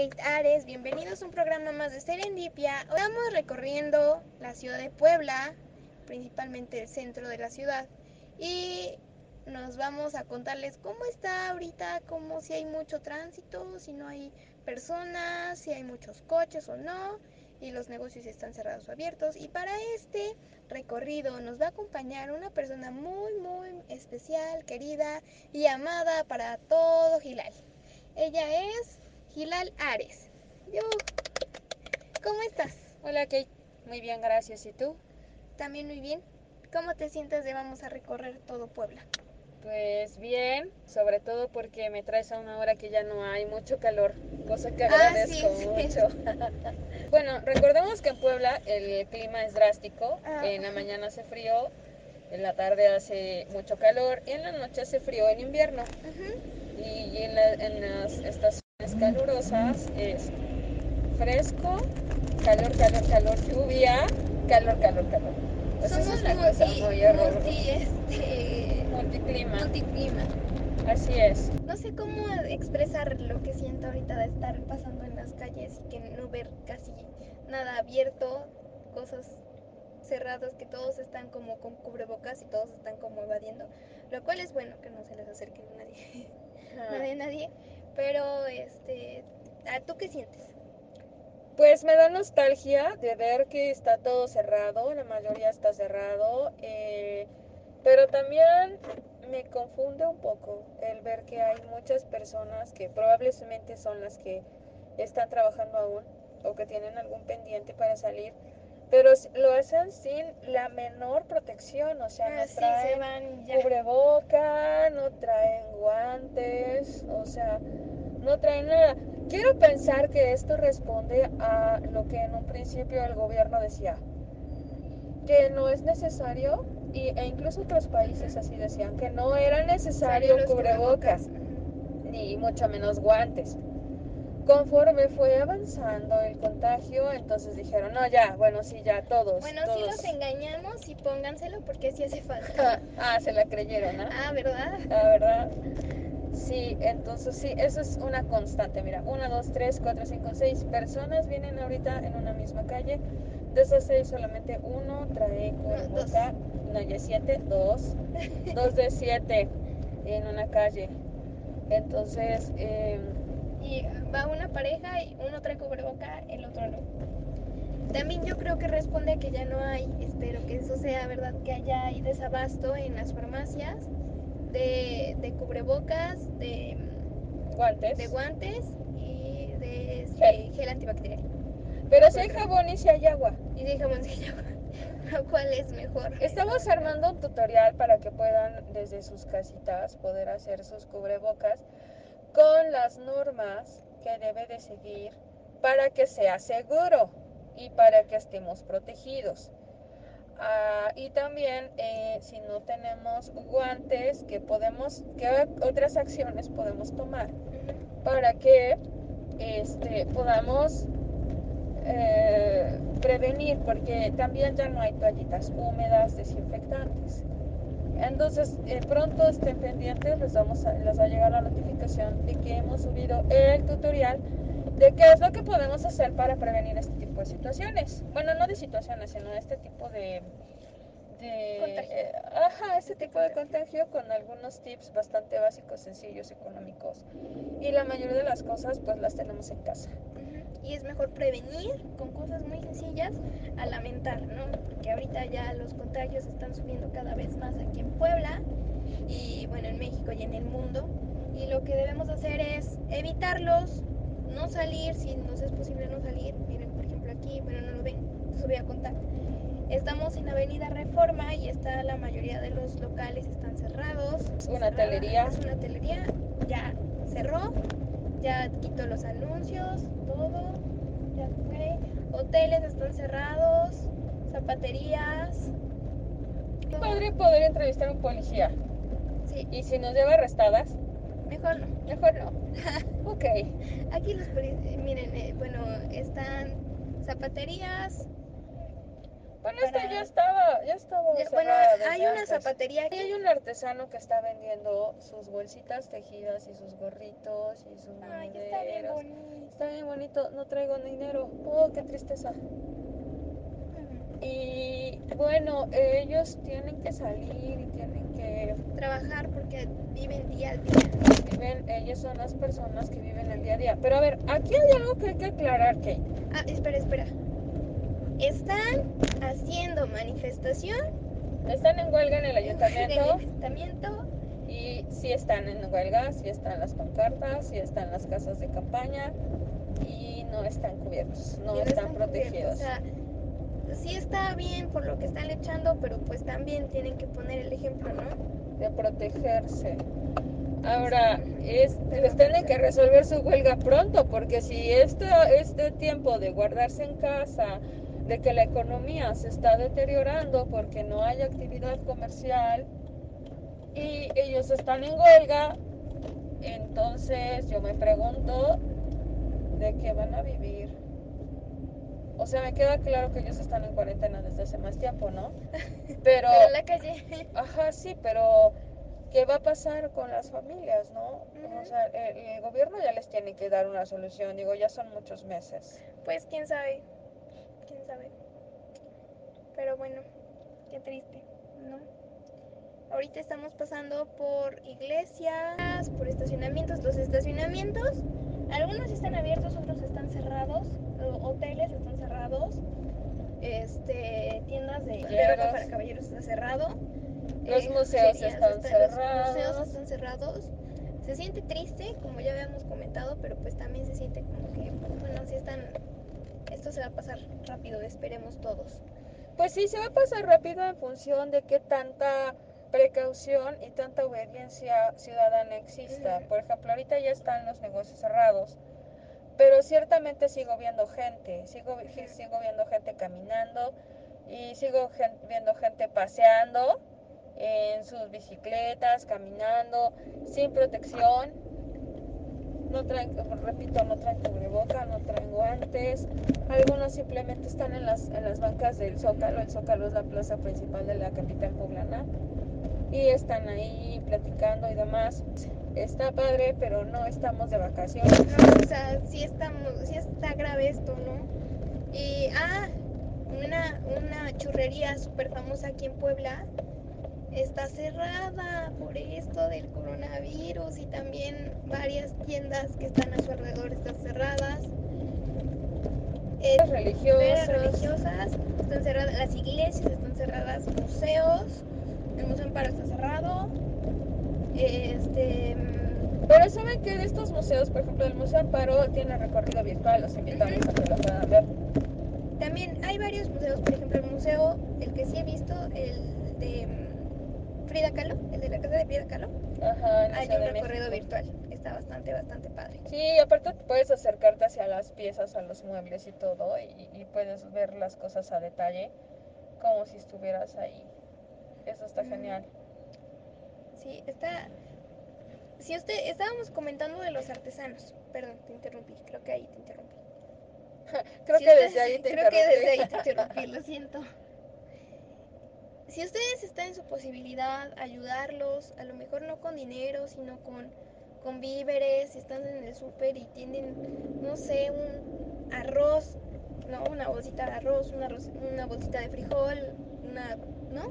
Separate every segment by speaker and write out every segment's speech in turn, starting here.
Speaker 1: Kate Ares, bienvenidos a un programa más de Serendipia. Estamos recorriendo la ciudad de Puebla, principalmente el centro de la ciudad, y nos vamos a contarles cómo está ahorita, cómo si hay mucho tránsito, si no hay personas, si hay muchos coches o no, y los negocios están cerrados o abiertos. Y para este recorrido nos va a acompañar una persona muy, muy especial, querida y amada para todo Gilal. Ella es Gilal Ares. Yo, ¿Cómo estás?
Speaker 2: Hola Kate, muy bien, gracias. ¿Y tú?
Speaker 1: También muy bien. ¿Cómo te sientes de vamos a recorrer todo Puebla?
Speaker 2: Pues bien, sobre todo porque me traes a una hora que ya no hay mucho calor, cosa que
Speaker 1: Ah,
Speaker 2: agradezco
Speaker 1: sí, sí.
Speaker 2: mucho. bueno, recordemos que en Puebla el clima es drástico,
Speaker 1: Ah.
Speaker 2: en la mañana hace frío, en la tarde hace mucho calor y en la noche hace frío en invierno. Y en, la- en las estaciones calurosas es fresco, calor, calor, calor, lluvia, calor, calor, calor. Pues
Speaker 1: Somos
Speaker 2: es una cosa
Speaker 1: multi,
Speaker 2: muy horrorosa.
Speaker 1: multi, este,
Speaker 2: Multiclima.
Speaker 1: multiclima.
Speaker 2: Así es.
Speaker 1: No sé cómo expresar lo que siento ahorita de estar pasando en las calles y que no ver casi nada abierto, cosas cerradas, que todos están como con cubrebocas y todos están como evadiendo, lo cual es bueno que no se les acerque nadie, nadie, nadie, pero este, ¿a ¿tú qué sientes?
Speaker 2: Pues me da nostalgia de ver que está todo cerrado, la mayoría está cerrado, eh, pero también me confunde un poco el ver que hay muchas personas que probablemente son las que están trabajando aún o que tienen algún pendiente para salir, pero lo hacen sin la menor protección, o sea,
Speaker 1: Ah,
Speaker 2: no
Speaker 1: sí, se
Speaker 2: traen
Speaker 1: van ya.
Speaker 2: cubreboca, no traen guantes, o sea, no traen nada. Quiero pensar que esto responde a lo que en un principio el gobierno decía, que no es necesario, y, e incluso otros países así decían, que no era necesario cubrebocas,
Speaker 1: Ujú.
Speaker 2: ni mucho menos guantes. Conforme fue avanzando el contagio, entonces dijeron, no, ya, bueno, sí, ya, todos.
Speaker 1: Bueno,
Speaker 2: todos.
Speaker 1: sí los engañamos y pónganselo porque sí hace falta.
Speaker 2: ah, se la creyeron, ¿ah?
Speaker 1: Ah, ¿verdad?
Speaker 2: La verdad. Sí, entonces sí, eso es una constante. Mira, una, dos, tres, cuatro, cinco, seis personas vienen ahorita en una misma calle. De esas seis, solamente uno trae cubreboca. No, ya siete, dos. Dos de siete en una calle. Entonces, eh,
Speaker 1: Va una pareja y uno trae cubreboca, el otro no. También yo creo que responde a que ya no hay, espero que eso sea verdad, que haya hay desabasto en las farmacias de, de cubrebocas, de,
Speaker 2: guantes.
Speaker 1: de guantes y de
Speaker 2: Gel.
Speaker 1: gel antibacterial.
Speaker 2: Pero si hay jabón y si hay agua.
Speaker 1: Y de jamoncillo, lo cual es mejor.
Speaker 2: Estamos armando un tutorial para que puedan desde sus casitas poder hacer sus cubrebocas con las normas que debe de seguir para que sea seguro y para que estemos protegidos. Ah, y también eh, si no tenemos guantes, que podemos, qué otras acciones podemos tomar para que este, podamos eh, prevenir, porque también ya no hay toallitas húmedas, desinfectantes. Entonces, eh, pronto estén pendientes, les, vamos a, les va a llegar la notificación de que hemos subido el tutorial de qué es lo que podemos hacer para prevenir este tipo de situaciones. Bueno, no de situaciones, sino este tipo de... de
Speaker 1: Contagio.
Speaker 2: eh, ajá, este
Speaker 1: Este
Speaker 2: tipo de contagio con algunos tips bastante básicos, sencillos, económicos. Y la mayoría de las cosas pues las tenemos en casa.
Speaker 1: Y es mejor prevenir con cosas muy sencillas a lamentar, ¿no? Porque ahorita ya los contagios están subiendo cada vez más aquí en Puebla y bueno, en México y en el mundo. Y lo que debemos hacer es evitarlos, no salir, si nos es posible no salir. Miren, por ejemplo, aquí, bueno, no lo ven, les voy a contar. Estamos en Avenida Reforma y está la mayoría de los locales están cerrados.
Speaker 2: Una
Speaker 1: Cerrada.
Speaker 2: telería.
Speaker 1: Es una telería, ya cerró, ya quitó los anuncios, todo, ya fue. Hoteles están cerrados, zapaterías. todo.
Speaker 2: Padre poder entrevistar a un policía.
Speaker 1: Sí,
Speaker 2: Y si nos lleva arrestadas,
Speaker 1: mejor no.
Speaker 2: mejor no. Ok.
Speaker 1: Aquí los policías, miren, eh, bueno, están zapaterías,
Speaker 2: Bueno, esta ya estaba, ya estaba
Speaker 1: Ya- bueno, hay una
Speaker 2: antes.
Speaker 1: zapatería
Speaker 2: Y
Speaker 1: aquí.
Speaker 2: hay un artesano que está vendiendo sus bolsitas tejidas y sus gorritos y sus
Speaker 1: Ay, está bien bonito.
Speaker 2: Está bien bonito, no traigo dinero. Oh, qué tristeza. Y bueno, ellos tienen que salir y tienen que
Speaker 1: Trabajar porque viven día a día.
Speaker 2: viven, ellos son las personas que viven el día a día. Pero a ver, aquí hay algo que hay que aclarar, Kate.
Speaker 1: Ah, espera, espera. Están haciendo manifestación
Speaker 2: Están en huelga en el
Speaker 1: en el
Speaker 2: ayuntamiento
Speaker 1: ayuntamiento.
Speaker 2: y sí están en huelga, sí están las pancartas, sí están las casas de campaña y no están cubiertos, no, están, protegidos.
Speaker 1: O sea, sí está bien por lo que están luchando, pero pues también tienen que poner el ejemplo, ¿no?
Speaker 2: de protegerse. Ahora, es, les tienen que resolver su huelga pronto, porque si este, este tiempo de guardarse en casa, de que la economía se está deteriorando porque no hay actividad comercial y ellos están en huelga, entonces yo me pregunto de qué van a vivir. O sea, me queda claro que ellos están en cuarentena desde hace más tiempo, ¿no? Pero...
Speaker 1: Pero en la calle.
Speaker 2: Ajá, sí, pero ¿qué va a pasar con las familias, no? O sea, el, el gobierno ya les tiene que dar una solución, digo, ya son muchos meses.
Speaker 1: Pues quién sabe. Quién sabe. Pero bueno, qué triste, ¿no? Ahorita estamos pasando por iglesias, por estacionamientos. Los estacionamientos, algunos están abiertos, otros están cerrados. Hoteles están cerrados. Este, tiendas de, de ropa para caballeros está cerrado.
Speaker 2: Los
Speaker 1: Eh,
Speaker 2: museos están
Speaker 1: está-
Speaker 2: cerrados.
Speaker 1: Los museos están cerrados. Se siente triste, como ya habíamos comentado, pero pues también se siente como que, bueno, si están, esto se va a pasar rápido, esperemos todos.
Speaker 2: Pues sí, se va a pasar rápido en función de qué tanta precaución y tanta obediencia ciudadana exista. Por ejemplo, ahorita ya están los negocios cerrados, pero ciertamente sigo viendo gente, sigo, sigo viendo gente caminando y sigo gen- viendo gente paseando en sus bicicletas, caminando, sin protección. No traen, repito, no traen cubreboca, no traen guantes. Algunos simplemente están en las, en las bancas del Zócalo. El Zócalo es la plaza principal de la capital poblana. Y están ahí platicando y demás. Está padre, pero no estamos de vacaciones.
Speaker 1: No, o sea, sí, estamos, sí está grave esto, ¿no? Y, ah, una, una churrería súper famosa aquí en Puebla está cerrada por esto del coronavirus y también varias tiendas que están a su alrededor están cerradas. Eh,
Speaker 2: Las religiosas.
Speaker 1: Están cerradas, las iglesias están cerradas, museos, el Museo Amparo está cerrado. Este, mm,
Speaker 2: Pero saben que de estos museos, por ejemplo, el Museo Amparo tiene recorrido virtual, los invitamos a que lo puedan ver.
Speaker 1: también hay varios museos, por ejemplo, el museo, el que sí he visto, el de mm, Frida Kahlo, el de la casa de Frida Kahlo,
Speaker 2: Ajá, en
Speaker 1: hay un recorrido
Speaker 2: México.
Speaker 1: virtual, está bastante, bastante padre.
Speaker 2: Sí, aparte puedes acercarte hacia las piezas, a los muebles y todo, y, y puedes ver las cosas a detalle, como si estuvieras ahí. Eso está
Speaker 1: Mm.
Speaker 2: genial.
Speaker 1: Sí, está... Si usted, estábamos comentando de los artesanos, perdón, te interrumpí, creo que ahí te interrumpí.
Speaker 2: Creo
Speaker 1: Si
Speaker 2: que desde ahí te
Speaker 1: Creo que desde ahí
Speaker 2: interrumpí.
Speaker 1: te interrumpí, lo siento. Si ustedes están en su posibilidad, ayudarlos, a lo mejor no con dinero, sino con, con víveres, si están en el súper y tienen, no sé, un arroz, ¿no? Una bolsita de arroz, una, arroz- una bolsita de frijol, una, ¿no?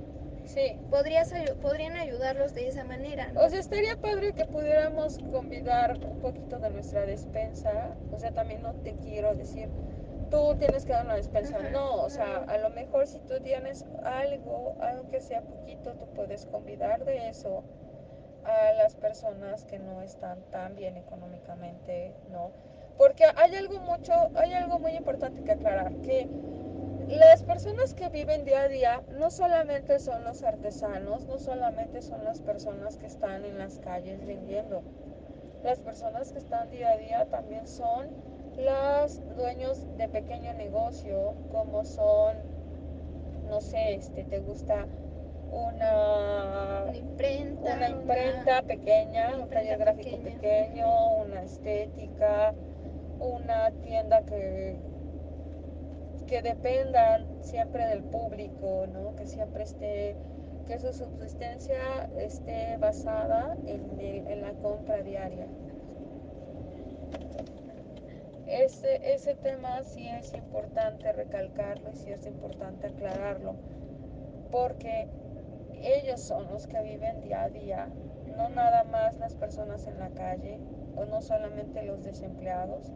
Speaker 2: Sí.
Speaker 1: Podrías, podrían ayudarlos de esa manera, ¿no?
Speaker 2: O sea, estaría padre que pudiéramos convidar un poquito de nuestra despensa. O sea, también no te quiero decir, tú tienes que dar una despensa.
Speaker 1: Ajá,
Speaker 2: No, o sea, a lo mejor si tú tienes algo, aunque sea poquito, tú puedes convidar de eso a las personas que no están tan bien económicamente, ¿no? Porque hay algo mucho, hay algo muy importante que aclarar, que las personas que viven día a día no solamente son los artesanos, no solamente son las personas que están en las calles vendiendo. Las personas que están día a día también son los dueños de pequeño negocio, como son, no sé, este, te gusta una
Speaker 1: Una imprenta.
Speaker 2: una imprenta pequeña,
Speaker 1: una
Speaker 2: un taller gráfico
Speaker 1: pequeña.
Speaker 2: pequeño, una estética, una tienda que, que dependan siempre del público, ¿no? Que siempre esté, que su subsistencia esté basada en, el, en la compra diaria. Ese, ese tema sí es importante recalcarlo y sí es importante aclararlo, porque ellos son los que viven día a día, no nada más las personas en la calle o no solamente los desempleados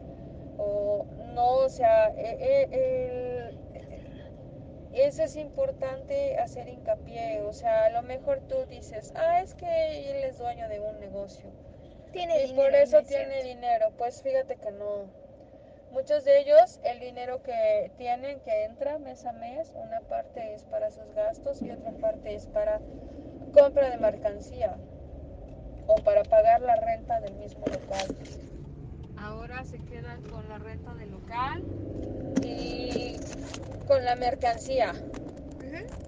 Speaker 2: o no, o sea, e, e, eso es importante hacer hincapié, o sea, a lo mejor tú dices, ah, es que él es dueño de un negocio.
Speaker 1: Tiene
Speaker 2: y
Speaker 1: dinero.
Speaker 2: por eso
Speaker 1: no es
Speaker 2: tiene
Speaker 1: cierto.
Speaker 2: dinero, pues fíjate que no. Muchos de ellos, el dinero que tienen, que entra mes a mes, una parte es para sus gastos y otra parte es para compra de mercancía o para pagar la renta del mismo local. Ahora se quedan con la renta del local y con la mercancía.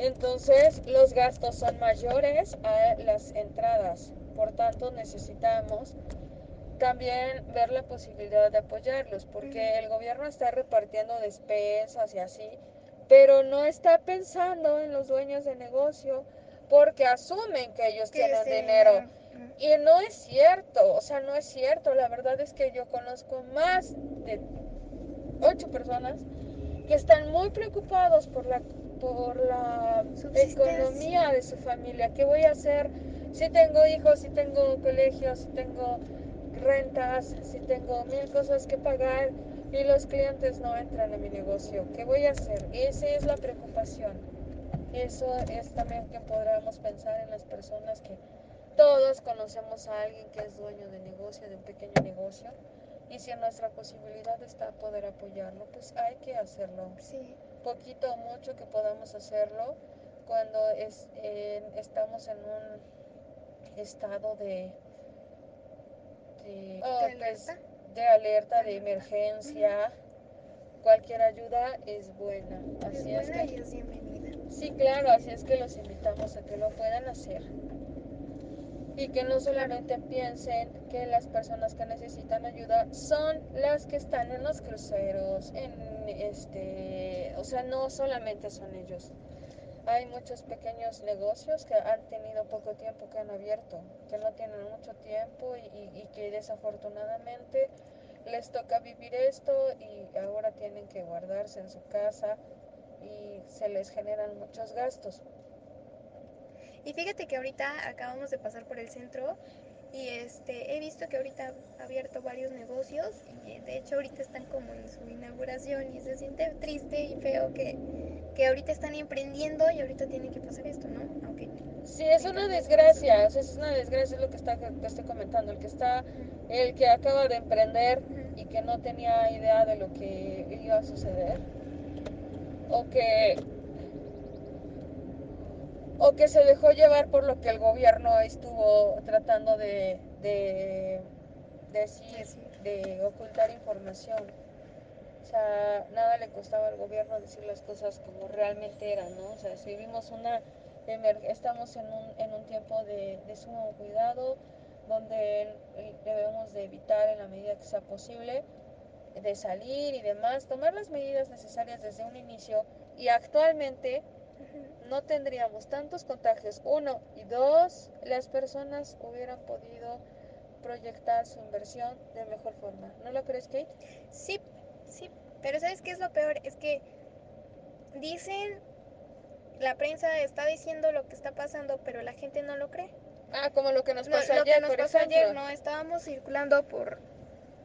Speaker 2: Entonces los gastos son mayores a las entradas. Por tanto necesitamos también ver la posibilidad de apoyarlos, porque el gobierno está repartiendo despensas y así, pero no está pensando en los dueños de negocio porque asumen que ellos
Speaker 1: Que
Speaker 2: tienen dinero.
Speaker 1: dinero.
Speaker 2: Y no es cierto, o sea, no es cierto. La verdad es que yo conozco más de ocho personas que están muy preocupados por la, por la economía de su familia. ¿Qué voy a hacer si tengo hijos, si tengo colegios, si tengo rentas, si tengo mil cosas que pagar y los clientes no entran a mi negocio? ¿Qué voy a hacer? Esa es la preocupación. Eso es también que podríamos pensar en las personas que todos conocemos a alguien que es dueño de negocio, de un pequeño negocio, y si en nuestra posibilidad está poder apoyarlo, pues hay que hacerlo.
Speaker 1: Sí.
Speaker 2: Poquito o mucho que podamos hacerlo cuando es, eh, estamos en un estado de, de, oh,
Speaker 1: ¿De
Speaker 2: pues,
Speaker 1: alerta?
Speaker 2: de alerta,
Speaker 1: De
Speaker 2: emergencia. Cualquier ayuda es buena. Así es
Speaker 1: buena
Speaker 2: que
Speaker 1: y es bienvenida.
Speaker 2: Sí, claro, así es que los invitamos a que lo puedan hacer. Y que no solamente piensen que las personas que necesitan ayuda son las que están en los cruceros, en este, o sea, no solamente son ellos. Hay muchos pequeños negocios que han tenido poco tiempo que han abierto, que no tienen mucho tiempo y, y- que desafortunadamente les toca vivir esto y ahora tienen que guardarse en su casa y se les generan muchos gastos.
Speaker 1: Y fíjate que ahorita acabamos de pasar por el centro y este he visto que ahorita ha abierto varios negocios y de hecho ahorita están como en su inauguración y se siente triste y feo que, que ahorita están emprendiendo y ahorita tiene que pasar esto, ¿no? Aunque
Speaker 2: Sí, es una desgracia,
Speaker 1: negocios,
Speaker 2: o sea, es una desgracia lo que está que estoy comentando, el que está, el que acaba de emprender y que no tenía idea de lo que iba a suceder, o que o que se dejó llevar por lo que el gobierno estuvo tratando de, de decir,
Speaker 1: Decir.
Speaker 2: de ocultar información. O sea, nada le costaba al gobierno decir las cosas como realmente eran, ¿no? O sea, si vivimos una, estamos en un, en un tiempo de, de sumo cuidado, donde debemos de evitar en la medida que sea posible de salir y demás, tomar las medidas necesarias desde un inicio y actualmente. No tendríamos tantos contagios. Uno y dos, las personas hubieran podido proyectar su inversión de mejor forma. ¿No lo crees, Kate?
Speaker 1: Sí, sí, pero ¿sabes qué es lo peor? Es que dicen, la prensa está diciendo lo que está pasando, pero la gente no lo cree.
Speaker 2: Ah, como lo que nos
Speaker 1: No,
Speaker 2: pasó
Speaker 1: lo
Speaker 2: ayer,
Speaker 1: que nos
Speaker 2: por
Speaker 1: pasó
Speaker 2: ejemplo.
Speaker 1: ayer, ¿no? Estábamos circulando por...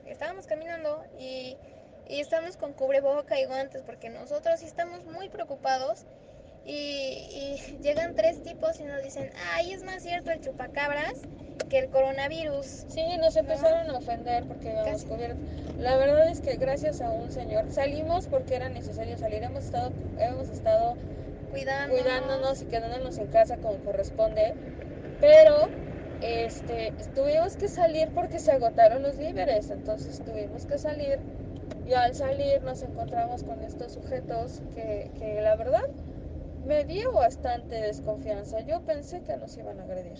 Speaker 1: Estábamos caminando y, y estamos con cubreboca y guantes porque nosotros sí estamos muy preocupados y, y llegan tres tipos y nos dicen, ay, es más cierto el chupacabras que el coronavirus.
Speaker 2: Sí, nos empezaron a ofender porque habíamos cubierto. La verdad es que gracias a un señor salimos porque era necesario salir. Hemos estado, hemos estado
Speaker 1: Cuidándonos.
Speaker 2: cuidándonos y quedándonos en casa como corresponde. Pero este, tuvimos que salir porque se agotaron los víveres. Entonces tuvimos que salir. Y al salir nos encontramos con estos sujetos que, que la verdad me dio bastante desconfianza. Yo pensé que nos iban a agredir.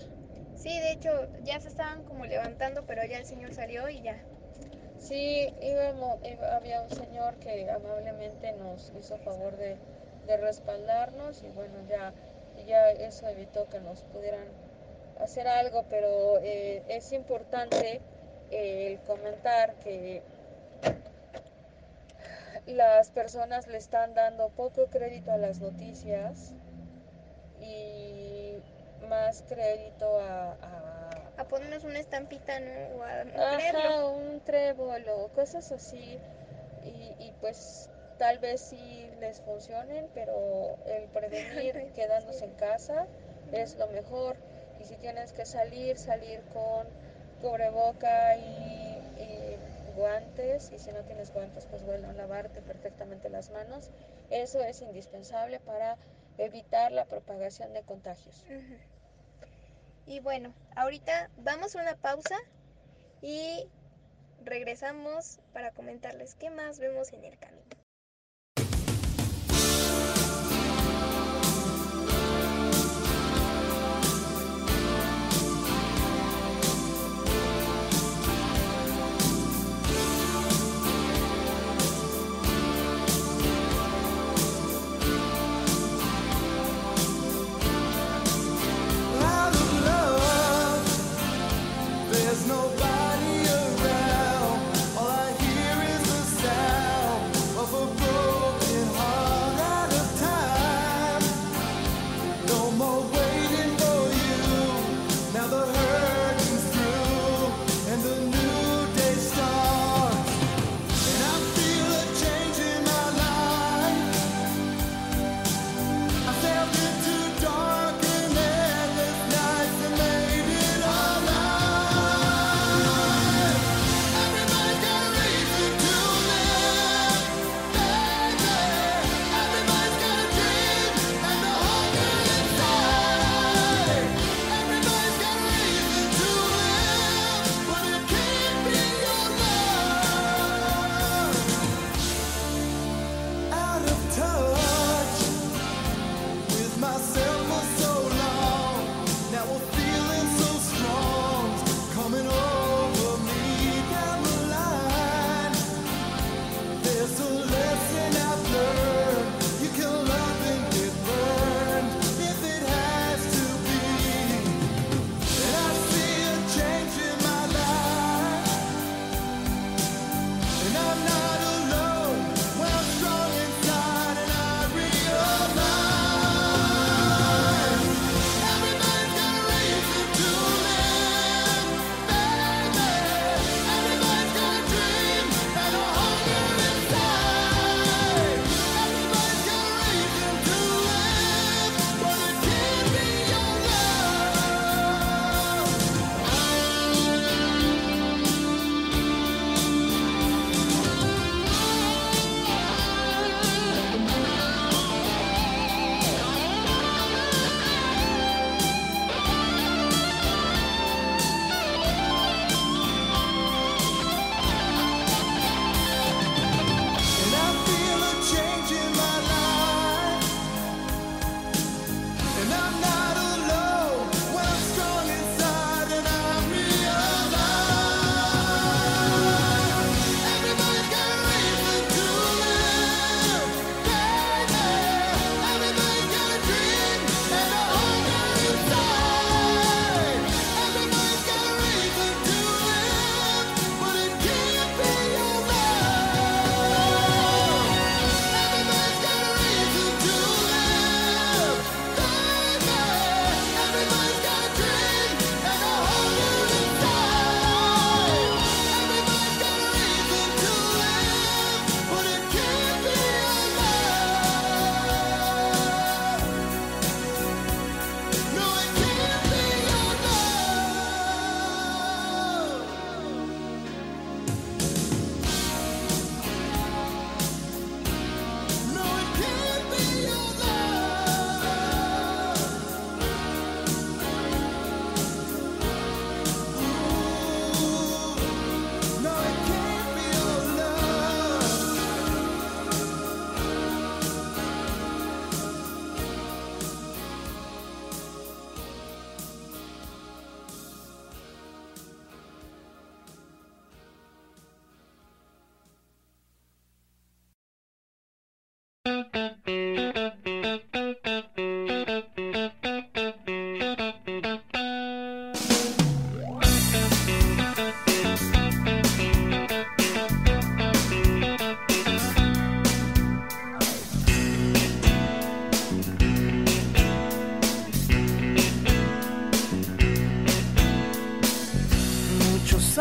Speaker 1: Sí, de hecho, ya se estaban como levantando, pero ya el señor salió y ya.
Speaker 2: Sí, íbamos, iba- había un señor que amablemente nos hizo favor de, de respaldarnos y bueno, ya, ya eso evitó que nos pudieran hacer algo, pero eh, es importante eh, el comentar que las personas le están dando poco crédito a las noticias y más crédito a,
Speaker 1: a, ponernos una estampita, ¿no? O a
Speaker 2: Ajá, un trébol o cosas así. Y, y pues tal vez sí les funcionen, pero el prevenir quedándose en casa es lo mejor. Y si tienes que salir, salir con cubreboca y, guantes. Y si no tienes guantes, pues bueno, lavarte perfectamente las manos. Eso es indispensable para evitar la propagación de contagios.
Speaker 1: Y bueno, ahorita vamos a una pausa y regresamos para comentarles qué más vemos en el camino.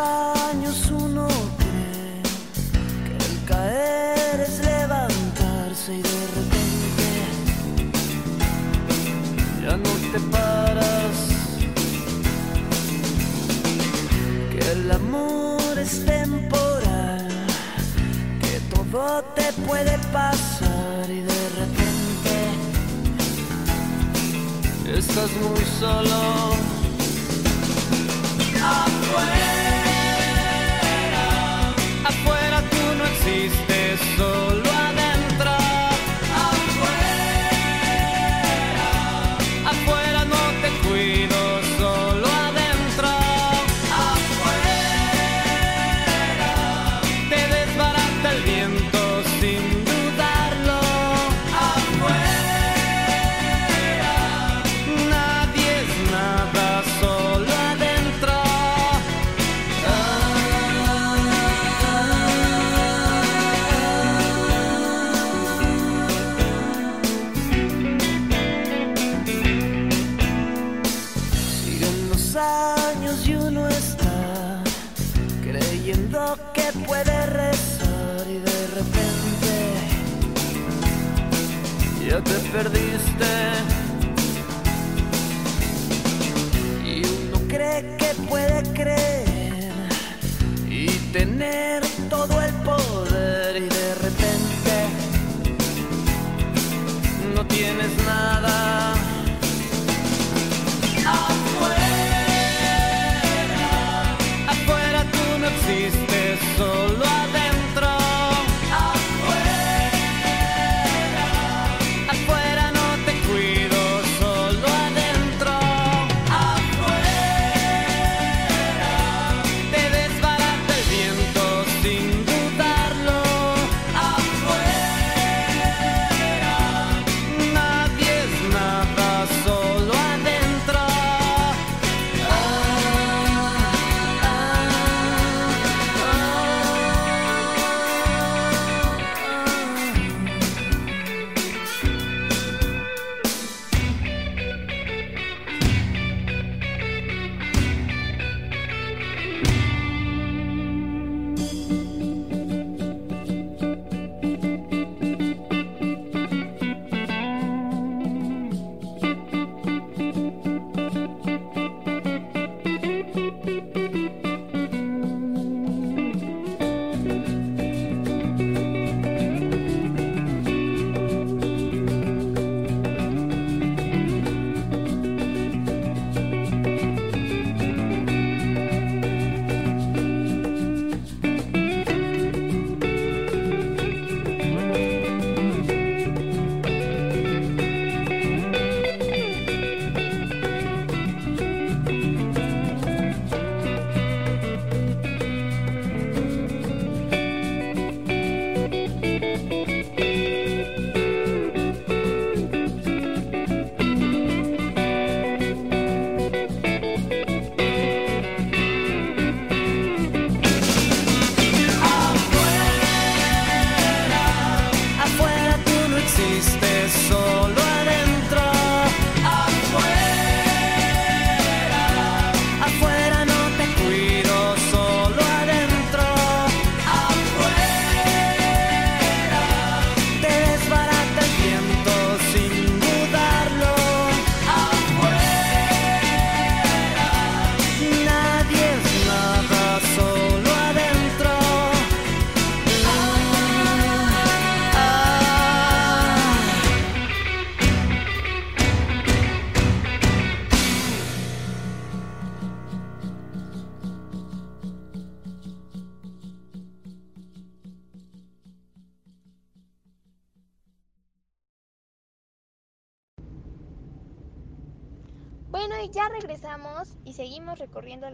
Speaker 3: far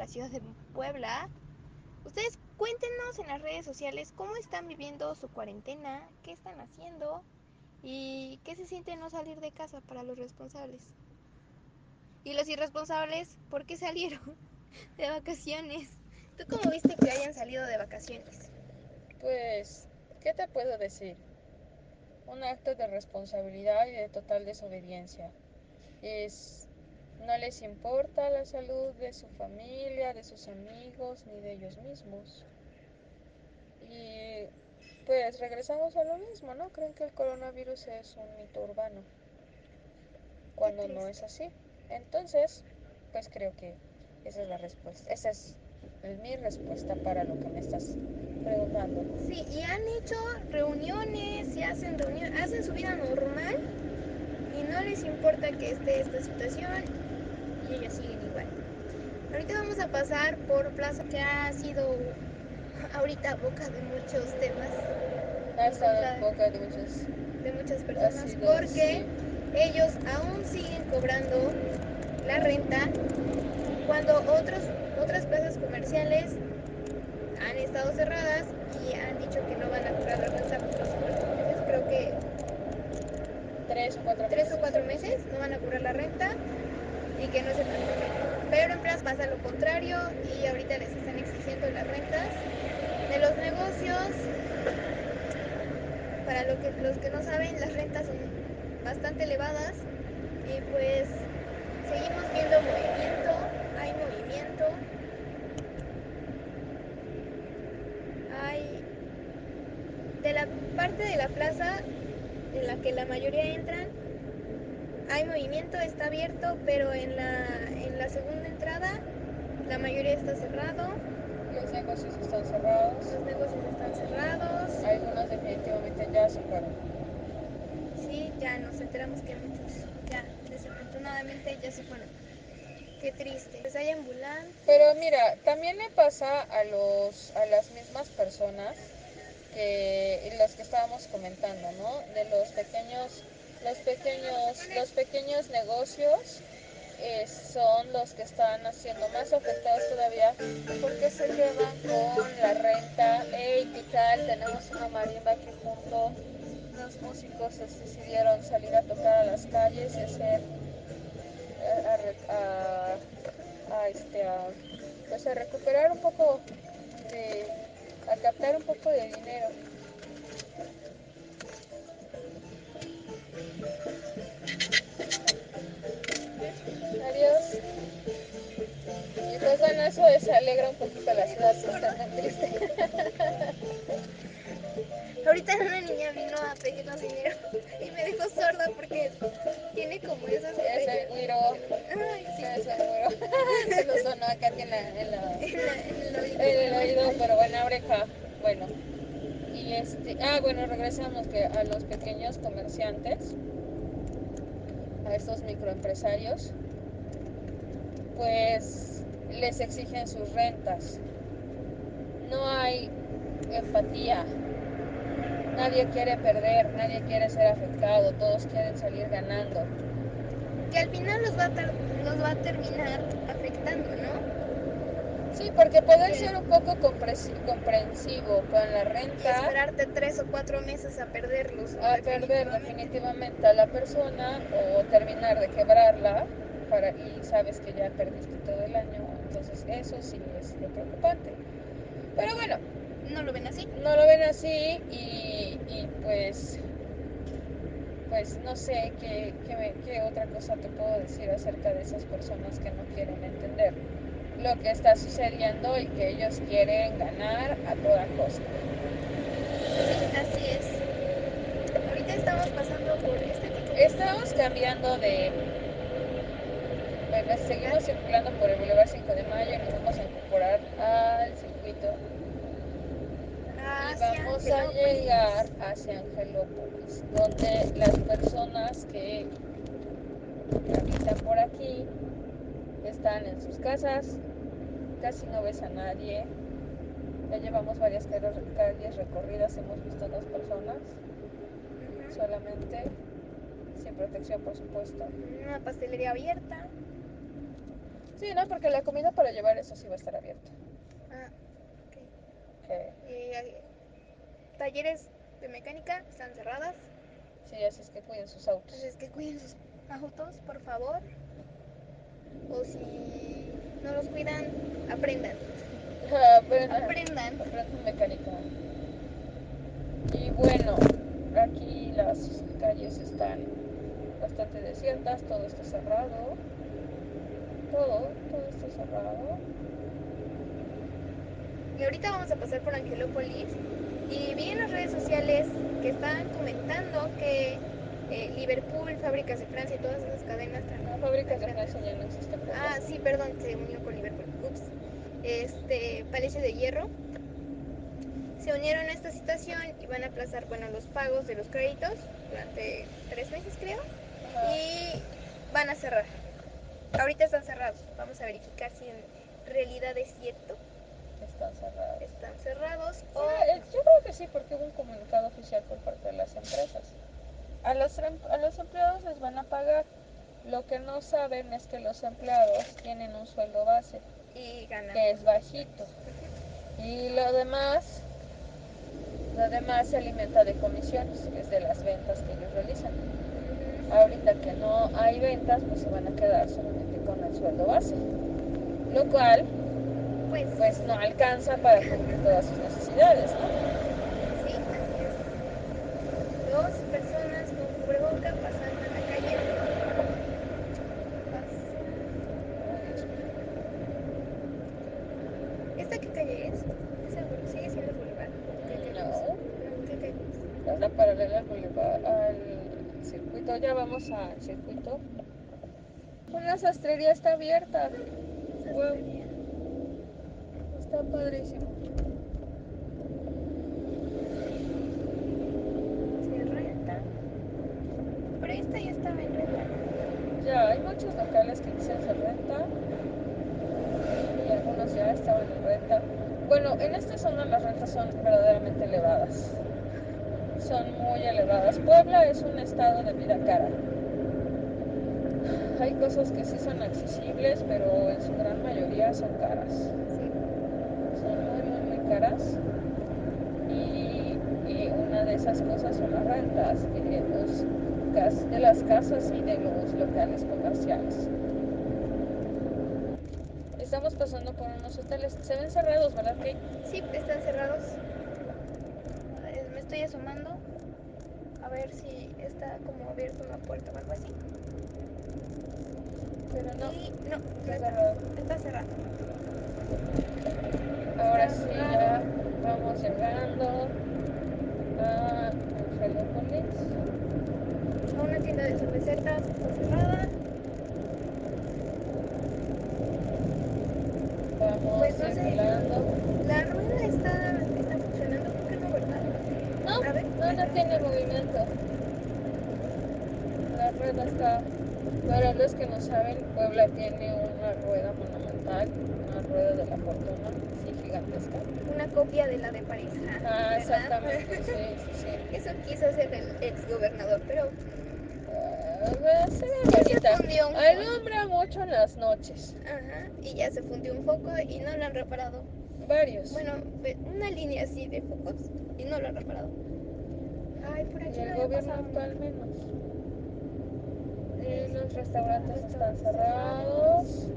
Speaker 3: ciudad de Puebla. Ustedes cuéntenos en las redes sociales cómo están viviendo su cuarentena, qué están haciendo y qué se siente no salir de casa para los responsables. Y los irresponsables, ¿por qué salieron de vacaciones? ¿Tú cómo viste que hayan salido de vacaciones?
Speaker 2: Pues, ¿qué te puedo decir? Un acto de responsabilidad y de total desobediencia. Es no les importa la salud de su familia, de sus amigos, ni de ellos mismos. Y pues regresamos a lo mismo, ¿no? Creen que el coronavirus es un mito urbano, cuando no es así. Entonces, pues creo que esa es la respuesta. Esa es mi respuesta para lo que me estás preguntando.
Speaker 1: Sí, y han hecho reuniones y hacen reuniones, hacen su vida normal y no les importa que esté esta situación y ellos siguen igual. Ahorita vamos a pasar por Plaza que ha sido ahorita boca de muchos temas.
Speaker 2: Ha estado boca de muchos.
Speaker 1: De muchas personas
Speaker 2: sido,
Speaker 1: porque
Speaker 2: sí.
Speaker 1: ellos aún siguen cobrando la renta cuando otros, otras plazas comerciales han estado cerradas y han dicho que no van a cobrar la renta por los próximos meses. Creo que
Speaker 2: Tres o cuatro
Speaker 1: tres
Speaker 2: meses.
Speaker 1: o cuatro meses no van a cobrar la renta y que no se preocupen. Pero en Plaza pasa lo contrario y ahorita les están exigiendo las rentas de los negocios. Para lo que, los que no saben, las rentas son bastante elevadas y pues seguimos viendo movimiento, hay movimiento. Hay de la parte de la plaza en la que la mayoría entran, hay movimiento, está abierto, pero en la, en la segunda entrada la mayoría está cerrado,
Speaker 2: Los negocios están cerrados.
Speaker 1: los negocios están cerrados,
Speaker 2: Algunos definitivamente ya se fueron.
Speaker 1: sí, ya nos enteramos que muchos ya desafortunadamente ya se fueron. Qué triste. Pues hay ambulancias.
Speaker 2: Pero mira, también le pasa a los a las mismas personas que los que estábamos comentando, ¿no? De los pequeños los pequeños los pequeños negocios eh, son los que están haciendo más afectados todavía porque se quedan con la renta. Hey, ¿qué tal? Tenemos una marimba aquí junto. Los músicos decidieron salir a tocar a las calles y hacer re- a- a, este a, pues a recuperar un poco de a captar un poco de dinero adiós y pues bueno eso desalegra un poquito la ciudad que está tan triste
Speaker 1: Ahorita una niña vino a pedirnos dinero y me dejó sorda porque tiene como esas
Speaker 2: es el
Speaker 1: botellas.
Speaker 2: güiro
Speaker 1: Ay, sí.
Speaker 2: güiro se lo sonó acá en la, en la
Speaker 1: En, la- en el oído.
Speaker 2: en el oído pero buena oreja bueno este ah bueno regresamos que a los pequeños comerciantes a estos microempresarios pues les exigen sus rentas. No hay empatía. Nadie quiere perder nadie quiere ser afectado todos quieren salir ganando.
Speaker 1: Que al final los va a, va a terminar afectando, ¿no?
Speaker 2: Sí porque poder ser un poco comprensi- comprensivo con la
Speaker 1: Y
Speaker 2: renta
Speaker 1: esperarte tres o cuatro meses a perderlos.
Speaker 2: a perder
Speaker 1: Definitivamente.
Speaker 2: a la persona o terminar de quebrarla para, y sabes que ya perdiste todo el año, entonces eso sí es lo preocupante. Pero bueno,
Speaker 1: ¿No lo ven así?
Speaker 2: no lo ven así y, y pues pues no sé qué, qué, qué otra cosa te puedo decir acerca de esas personas que no quieren entender lo que está sucediendo y que ellos quieren ganar a toda costa.
Speaker 1: Sí, así es. Ahorita estamos pasando por este tipo de...
Speaker 2: Estamos cambiando de. Bueno, seguimos circulando por el Boulevard 5 de Mayo y nos vamos a incorporar al circuito. Y vamos a llegar hacia Angelópolis, donde las personas que habitan por aquí están en sus casas, casi no ves a nadie. Ya llevamos varias calles recorridas, hemos visto a dos personas solamente, sin protección por supuesto.
Speaker 1: Una pastelería abierta.
Speaker 2: Sí, no, porque la comida para llevar eso sí va a estar abierta.
Speaker 1: Ah, ok.
Speaker 2: Que-
Speaker 1: Y, eh, talleres de mecánica están cerradas.
Speaker 2: Sí, así es que cuiden sus autos.
Speaker 1: Así es que cuiden sus autos, por favor. O si no los cuidan, aprendan.
Speaker 2: Aprendan,
Speaker 1: Aprendan.
Speaker 2: aprendan mecánica. Y bueno, aquí las calles están bastante desiertas, todo está cerrado. todo, todo está cerrado.
Speaker 1: Y ahorita vamos a pasar por Angelópolis y vi en las redes sociales que estaban comentando que eh, Liverpool, fábricas de Francia y todas esas cadenas tan
Speaker 2: La fábrica de Francia ya no existe.
Speaker 1: Ah, sí, perdón, se unió con Liverpool. Ups. Este, Palacio de Hierro. Se unieron a esta situación y van a aplazar, bueno, los pagos de los créditos durante tres meses, creo.
Speaker 2: Ajá.
Speaker 1: Y van a cerrar. Ahorita están cerrados. Vamos a verificar si en realidad es cierto.
Speaker 2: Están cerrados.
Speaker 1: Están cerrados o...
Speaker 2: Ah, eh, yo creo que sí, porque hubo un comunicado oficial por parte de las empresas. A los, a los empleados les van a pagar. Lo que no saben es que los empleados tienen un sueldo base,
Speaker 1: Y ganan.
Speaker 2: que es bajito. Y lo demás, lo demás se alimenta de comisiones, que es de las ventas que ellos realizan. Ahorita que no hay ventas, pues se van a quedar solamente con el sueldo base. Lo cual,
Speaker 1: Pues,
Speaker 2: pues no alcanza para cubrir todas sus necesidades, ¿no?
Speaker 1: sí, así es. Dos personas con cubreboca pasando en la calle. Pasa- ¿Esta qué calle es? ¿Es el bul- ¿Sigue siendo el boulevard? ¿Qué calle es?
Speaker 2: No.
Speaker 1: No, ¿qué calle es?
Speaker 2: Es la paralela al boulevard, al circuito. Ya vamos al circuito. Una sastrería está abierta. Wow. Está padrísimo.
Speaker 1: Se renta. Pero esta ya estaba en renta.
Speaker 2: Ya, hay muchos locales que dicen se renta. Y algunos ya estaban en renta. Bueno, en esta zona las rentas son verdaderamente elevadas. Son muy elevadas. Puebla es un estado de vida cara. Hay cosas que sí son accesibles, pero en su gran mayoría son caras.
Speaker 1: Sí.
Speaker 2: son muy, muy, muy caras. Y, y una de esas cosas son las rentas de, los, de las casas y de los locales comerciales. Estamos pasando por unos hoteles. Se ven cerrados, ¿verdad, Kate?
Speaker 1: Sí, están cerrados. Estoy asomando a ver si está como abierta una puerta o algo así.
Speaker 2: Pero no,
Speaker 1: Y no,
Speaker 2: está cerrado.
Speaker 1: está cerrado.
Speaker 2: Ahora sí, ya vamos llegando a Angelópolis.
Speaker 1: A una tienda de cervecetas está cerrada.
Speaker 2: Vamos
Speaker 1: Pues no
Speaker 2: circulando
Speaker 1: rueda está, está funcionando, creo que no, ¿verdad?
Speaker 2: No,
Speaker 1: A ver,
Speaker 2: no, no tiene movimiento. La rueda está. Para los que no saben, Puebla tiene una rueda monumental, una rueda de la fortuna, sí, gigantesca.
Speaker 1: Una copia de la de París.
Speaker 2: Ah,
Speaker 1: ¿verdad?
Speaker 2: exactamente, sí, sí, sí.
Speaker 1: Eso quiso hacer el ex gobernador, pero
Speaker 2: Ah, se ve
Speaker 1: Ya se
Speaker 2: bonita.
Speaker 1: fundió un
Speaker 2: Alumbra mucho en las noches.
Speaker 1: ajá, y ya se fundió un foco y no lo han reparado.
Speaker 2: Varios.
Speaker 1: Bueno, una línea así de focos y no lo han reparado. Ay, por
Speaker 2: y
Speaker 1: aquí
Speaker 2: el
Speaker 1: no había
Speaker 2: gobierno actual menos. Los restaurantes están cerrados.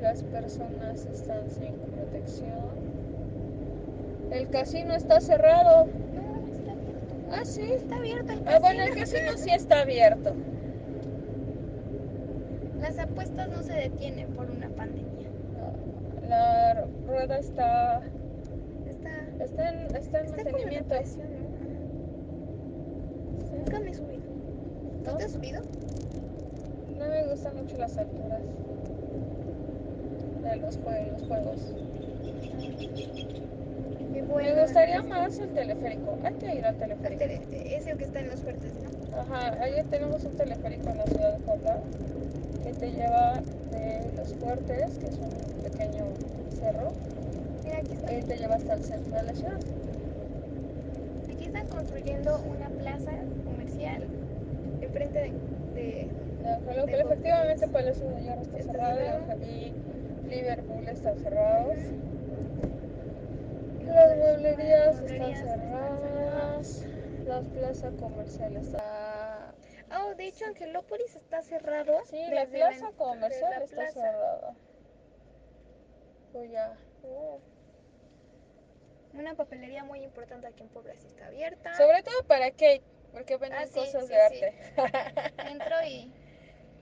Speaker 2: Las personas están sin protección. El casino está cerrado.
Speaker 1: No, está abierto.
Speaker 2: Ah, sí.
Speaker 1: Está abierto el
Speaker 2: Ah, bueno, el
Speaker 1: casino.
Speaker 2: casino sí está abierto.
Speaker 1: Las apuestas no se detienen por una pandemia.
Speaker 2: No, La rueda está,
Speaker 1: Está,
Speaker 2: está en, está en
Speaker 1: está con
Speaker 2: mantenimiento.
Speaker 1: reparación, ¿no? Nunca me subido. ¿Tú
Speaker 2: ¿No?
Speaker 1: te has subido?
Speaker 2: No me gustan mucho las alturas de los, jue- los juegos.
Speaker 1: Bueno.
Speaker 2: Me gustaría más el teleférico. Hay que ir al teleférico.
Speaker 1: Es el que está en los fuertes, ¿no?
Speaker 2: Ajá, ayer tenemos un teleférico en la ciudad de Puebla que te lleva de los fuertes, que es un pequeño cerro,
Speaker 1: Mira, aquí está.
Speaker 2: y te lleva hasta el centro de la ciudad.
Speaker 1: Aquí están construyendo una plaza comercial enfrente de, de
Speaker 2: efectivamente. Palacio de Hierro está
Speaker 1: Está
Speaker 2: cerrado y
Speaker 1: cerrado.
Speaker 2: Liverpool están cerrados.
Speaker 1: y
Speaker 2: Las
Speaker 1: las
Speaker 2: mueblerías están
Speaker 1: están
Speaker 2: cerradas. La plaza comercial está.
Speaker 1: Oh, de hecho, Angelópolis está cerrado.
Speaker 2: Sí, la plaza comercial
Speaker 1: la
Speaker 2: está
Speaker 1: plaza.
Speaker 2: cerrada. Ya.
Speaker 1: Oh. Una papelería muy importante aquí en Puebla sí está abierta.
Speaker 2: Sobre todo para Kate, porque venden
Speaker 1: Ah, sí,
Speaker 2: cosas
Speaker 1: sí,
Speaker 2: de
Speaker 1: sí.
Speaker 2: arte.
Speaker 1: Entro y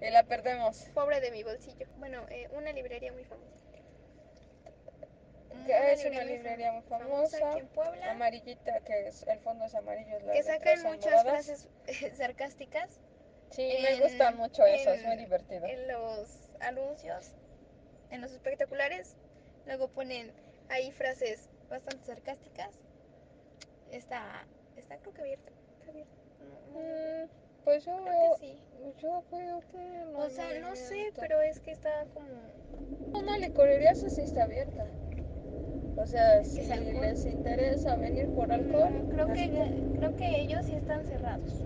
Speaker 2: Y la perdemos.
Speaker 1: Pobre de mi bolsillo. Bueno, eh, una librería muy famosa.
Speaker 2: Que es una librería muy famosa.
Speaker 1: aquí en Puebla.
Speaker 2: Amarillita, que es, el fondo es amarillo. Las
Speaker 1: que
Speaker 2: letras
Speaker 1: sacan muchas
Speaker 2: moradas.
Speaker 1: frases eh, sarcásticas
Speaker 2: Sí, me gusta mucho eso, es muy divertido.
Speaker 1: en los anuncios, en los espectaculares. Luego ponen ahí frases bastante sarcásticas. Está, está creo que abierta. Está abierta.
Speaker 2: Mm, pues yo
Speaker 1: creo que sí.
Speaker 2: yo que no
Speaker 1: O sea, no sé, pero es que está como...
Speaker 2: Una licorería sí está abierta. O sea, si
Speaker 1: Es alcohol.
Speaker 2: les interesa venir por alcohol,
Speaker 1: No, creo que, creo que ellos sí están cerrados.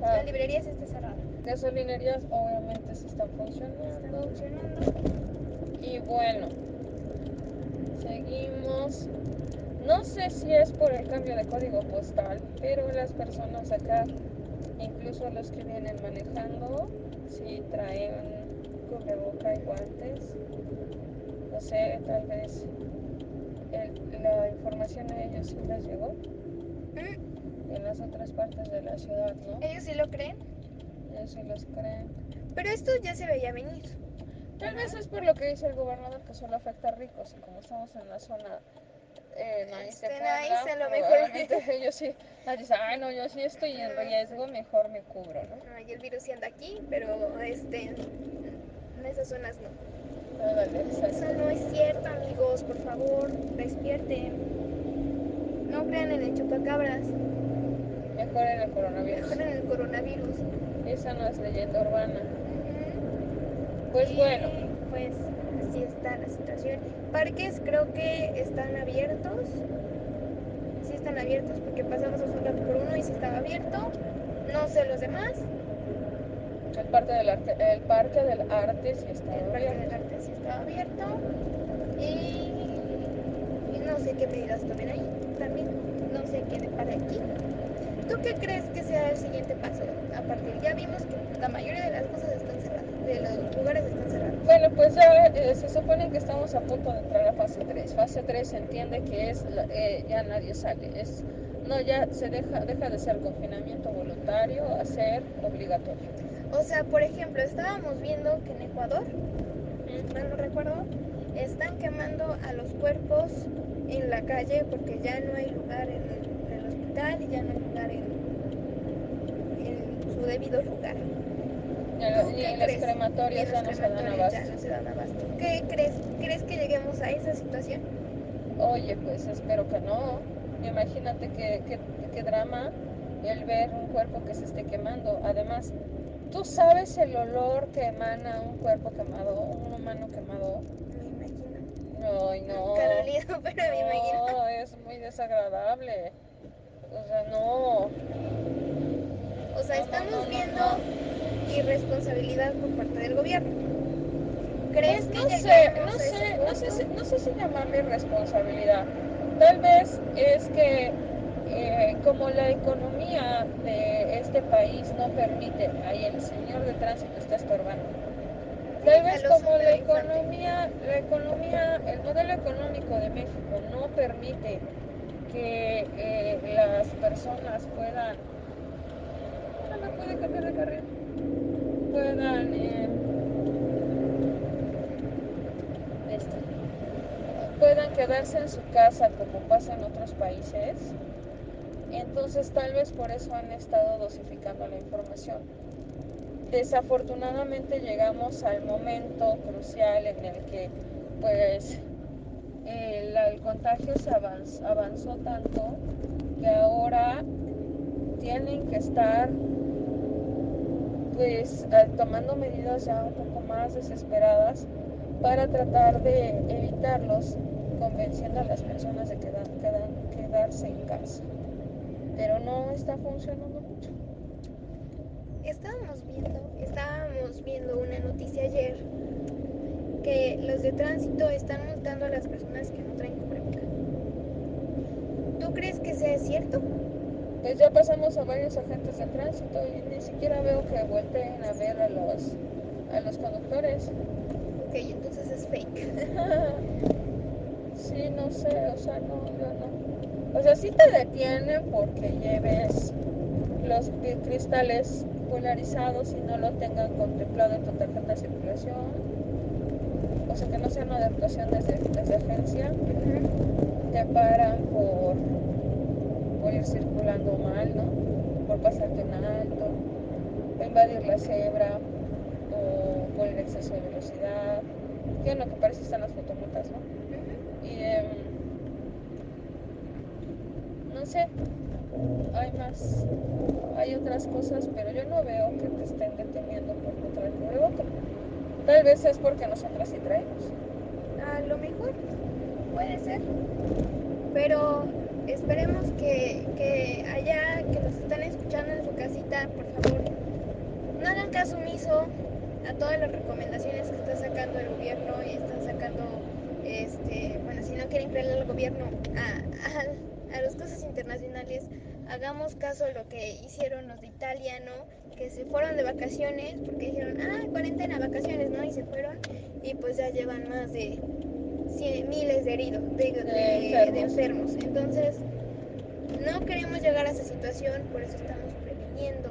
Speaker 2: Ah,
Speaker 1: La librería sí está cerrada.
Speaker 2: gasolinerías obviamente sí están
Speaker 1: Está
Speaker 2: funcionando.
Speaker 1: funcionando.
Speaker 2: Y bueno, seguimos. No sé si es por el cambio de código postal, pero las personas acá, incluso los que vienen manejando, sí traen cubreboca y guantes. No sé, tal vez el- la información a ellos sí les llegó.
Speaker 1: Mm,
Speaker 2: En las otras partes de la ciudad, ¿no?
Speaker 1: Ellos sí lo creen.
Speaker 2: Ellos sí los creen.
Speaker 1: Pero esto ya se veía venir.
Speaker 2: Tal vez es por lo que dice el gobernador que solo afecta a ricos y como estamos en la zona eh, nice,
Speaker 1: a lo mejor.
Speaker 2: ellos sí ah, dicen, ay no, yo sí estoy en riesgo, mejor me cubro, ¿no?
Speaker 1: Ay, el virus sí anda aquí, pero este, en esas zonas no.
Speaker 2: Ándale,
Speaker 1: Eso no es cierto, amigos. Por favor, despierten. No crean en el chupacabras.
Speaker 2: Mejor en el coronavirus.
Speaker 1: Mejor en el coronavirus.
Speaker 2: Esa no es leyenda urbana. Pues
Speaker 1: Y,
Speaker 2: bueno,
Speaker 1: Pues así está la situación. Parques creo que están abiertos. Sí están abiertos porque pasamos hace un rato por uno y sí estaba abierto. No sé los demás.
Speaker 2: el parque del arte, el parque del arte sí está
Speaker 1: El Parque
Speaker 2: abierto.
Speaker 1: del Arte sí estaba abierto. Y, y no sé qué medidas tomen ahí también. No sé qué depara aquí. ¿Tú qué crees que sea el siguiente paso? A partir, ya vimos que la mayoría de las cosas están cerradas, de los lugares están cerrados.
Speaker 2: Bueno, pues ya eh, se supone que estamos a punto de entrar a fase 3. Fase 3 se entiende que es eh, ya nadie sale. Es, no, ya se deja, deja de ser confinamiento voluntario a ser obligatorio.
Speaker 1: O sea, por ejemplo, estábamos viendo que en Ecuador, no recuerdo, están quemando a los cuerpos en la calle porque ya no hay lugar en el, en el hospital y ya no hay lugar en, en su debido lugar. ¿Tú
Speaker 2: Ni en
Speaker 1: crees? Y en
Speaker 2: ya no se dan abasto.
Speaker 1: ya no se dan abasto. ¿Qué crees? ¿Crees que lleguemos a esa situación?
Speaker 2: Oye, pues espero que no. Imagínate qué que, qué drama el ver un cuerpo que se esté quemando. Además, ¿tú sabes el olor que emana un cuerpo quemado, un humano quemado?
Speaker 1: Me imagino.
Speaker 2: No, y no.
Speaker 1: Nunca lo he olido, pero me imagino.
Speaker 2: No, es muy desagradable. O sea, no.
Speaker 1: O sea,
Speaker 2: No, no,
Speaker 1: estamos
Speaker 2: no, no,
Speaker 1: viendo
Speaker 2: no.
Speaker 1: irresponsabilidad por parte del gobierno. ¿Crees
Speaker 2: Pues
Speaker 1: que
Speaker 2: no sé, no
Speaker 1: ese
Speaker 2: sé, no sé, si, no sé si llamarle responsabilidad. Tal vez es que eh, como la economía de este país no permite, ahí el señor de tránsito está estorbando. Tal vez como la economía, la economía, el modelo económico de México no permite que eh, las personas puedan, no puede cambiar de carril, puedan quedarse en su casa como pasa en otros países. Entonces tal vez por eso han estado dosificando la información. Desafortunadamente llegamos al momento crucial en el que pues el, contagio se avanz- avanzó tanto que ahora tienen que estar pues eh, tomando medidas ya un poco más desesperadas para tratar de evitarlos, convenciendo a las personas de quedar- quedan- quedarse en casa. Pero no está funcionando mucho.
Speaker 1: Estábamos viendo, estábamos viendo una noticia ayer que los de tránsito están multando a las personas que no traen cubrebocas. ¿Tú crees que sea cierto?
Speaker 2: Pues ya pasamos a varios agentes de tránsito y ni siquiera veo que volteen a ver a los, a los conductores.
Speaker 1: Ok, entonces es fake.
Speaker 2: Sí, no sé, o sea, no, yo no. O sea, sí te detienen porque lleves los cristales regularizados y no lo tengan contemplado en tu tarjeta de circulación. O sea, que no sea una adaptación desde, desde agencia. Te paran por, por ir circulando mal, ¿no? Por pasarte un alto, invadir la cebra, o por el exceso de velocidad. Que es lo que parece están las fotomultas, ¿no? Y em, no sé, hay más, hay otras cosas, pero yo no veo que te estén deteniendo por no traer cubreboca. Tal vez es porque nosotras sí traemos.
Speaker 1: A lo mejor puede ser. Pero esperemos que, que allá, que nos están escuchando en su casita, por favor, no hagan caso omiso a todas las recomendaciones que está sacando el gobierno y está sacando, este, bueno, si no quieren creerle al gobierno, a, a, a las internacionales, hagamos caso a lo que hicieron los de Italia, ¿no? Que se fueron de vacaciones, porque dijeron, ah, cuarentena, vacaciones, ¿no? Y se fueron, y pues ya llevan más de cien- miles de heridos, de, de- de
Speaker 2: enfermos.
Speaker 1: enfermos. Entonces, no queremos llegar a esa situación, por eso estamos previniendo,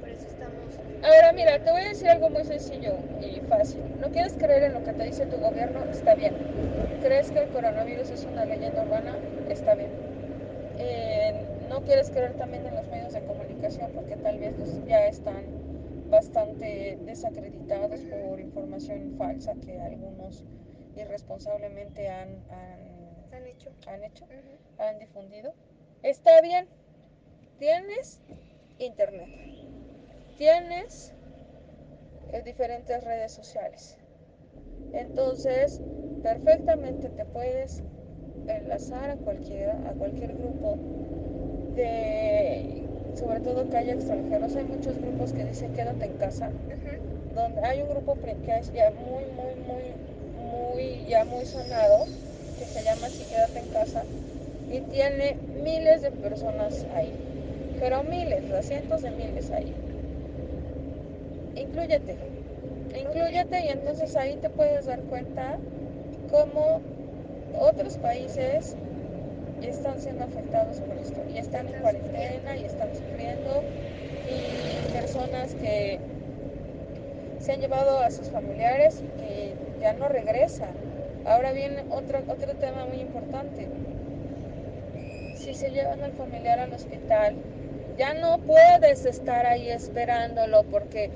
Speaker 1: por eso estamos...
Speaker 2: Ahora mira, te voy a decir algo muy sencillo y fácil. ¿No quieres creer en lo que te dice tu gobierno? Está bien. ¿Crees que el coronavirus es una leyenda urbana? Está bien. Eh, ¿No quieres creer también en los medios de comunicación porque tal vez los ya están bastante desacreditados por información falsa que algunos irresponsablemente han, han,
Speaker 1: Han hecho.
Speaker 2: han hecho,
Speaker 1: Ujú.
Speaker 2: han difundido? Está bien. Tienes internet tienes eh, diferentes redes sociales. Entonces, perfectamente te puedes enlazar a cualquiera, a cualquier grupo de, sobre todo que haya extranjeros. Hay muchos grupos que dicen quédate en casa, donde hay un grupo que es ya muy, muy, muy, muy, ya muy sonado, que se llama así quédate en casa, y tiene miles de personas ahí, pero miles, sea, cientos de miles ahí. Inclúyete, inclúyete y entonces ahí te puedes dar cuenta cómo otros países están siendo afectados por esto. Y están en cuarentena y están sufriendo y personas que se han llevado a sus familiares y que ya no regresan. Ahora viene otro, otro tema muy importante. Si se llevan al familiar al hospital, ya no puedes estar ahí esperándolo porque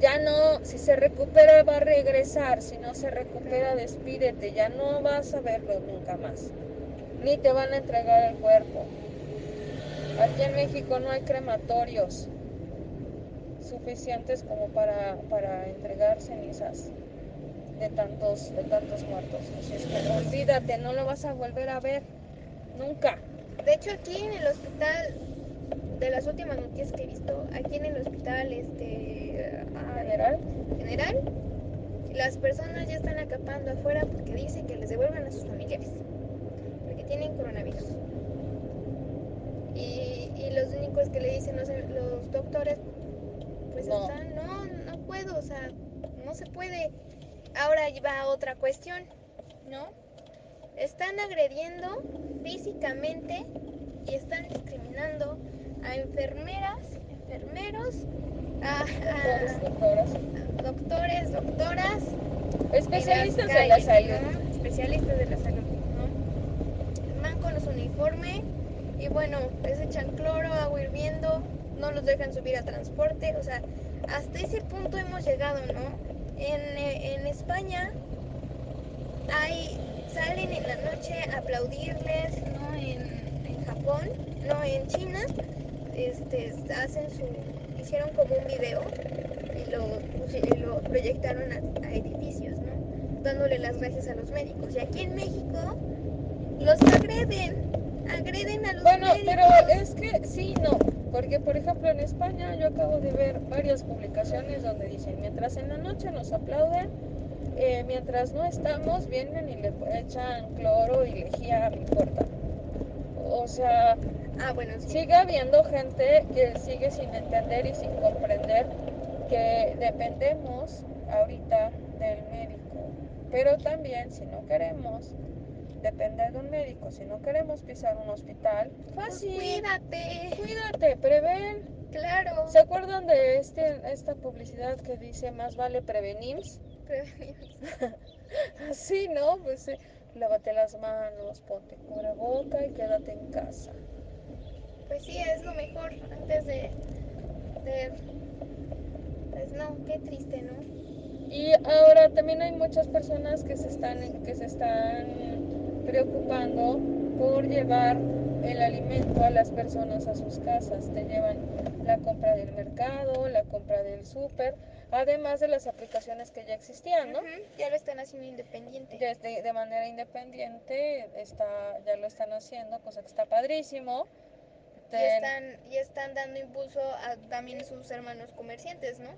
Speaker 2: ya no, si se recupera va a regresar, si no se recupera despídete, ya no vas a verlo nunca más, ni te van a entregar el cuerpo. Aquí en México no hay crematorios suficientes como para, para entregar cenizas de tantos, de tantos muertos. Así es que olvídate, no lo vas a volver a ver, nunca.
Speaker 1: De hecho, aquí en el hospital, de las últimas noticias que he visto, aquí en el hospital este, ay,
Speaker 2: General,
Speaker 1: general, las personas ya están acampando afuera porque dicen que les devuelvan a sus familiares, porque tienen coronavirus. Y, y los únicos que le dicen los, los doctores, pues
Speaker 2: No.
Speaker 1: están, no, no puedo, o sea, no se puede. Ahora va otra cuestión, ¿no? Están agrediendo físicamente y están discriminando a enfermeras, enfermeros, a,
Speaker 2: doctores,
Speaker 1: a
Speaker 2: doctoras,
Speaker 1: doctores, doctoras,
Speaker 2: especialistas de la salud.
Speaker 1: ¿no? Especialistas de la salud, ¿no? Van con su uniforme y bueno, les echan cloro, agua hirviendo, no los dejan subir al transporte, o sea, hasta ese punto hemos llegado, ¿no? En, eh, en España hay, salen en la noche a aplaudirles, ¿no? En, en Japón, no, en China, este, hacen su, hicieron como un video y lo, y lo proyectaron a, a edificios, ¿no? Dándole las gracias a los médicos. Y aquí en México los agreden, agreden a los
Speaker 2: Bueno,
Speaker 1: médicos.
Speaker 2: pero es que sí, no, porque por ejemplo en España yo acabo de ver varias publicaciones donde dicen, mientras en la noche nos aplauden, eh, mientras no estamos, vienen y le echan cloro y lejía a mi puerta. O sea,
Speaker 1: Ah, bueno, sí.
Speaker 2: sigue habiendo gente que sigue sin entender y sin comprender que dependemos ahorita del médico, pero también si no queremos depender de un médico, si no queremos pisar un hospital,
Speaker 1: Pues
Speaker 2: fácil.
Speaker 1: cuídate.
Speaker 2: Cuídate, prevén.
Speaker 1: Claro.
Speaker 2: ¿Se acuerdan de este, esta publicidad que dice más vale prevenir? Sí, ¿no? Pues sí, lávate las manos, ponte boca y quédate en casa.
Speaker 1: Pues sí, es lo mejor antes de, de... Pues no, qué triste, ¿no?
Speaker 2: Y ahora también hay muchas personas que se están, que se están preocupando por llevar el alimento a las personas a sus casas. Te llevan la compra del mercado, la compra del súper, además de las aplicaciones que ya existían, ¿no?
Speaker 1: Ujú, Ya lo están haciendo independiente.
Speaker 2: Ya de, de manera independiente, está, ya lo están haciendo, cosa que está padrísimo.
Speaker 1: Y
Speaker 2: Te-
Speaker 1: están, están dando impulso a también sus hermanos comerciantes, ¿no?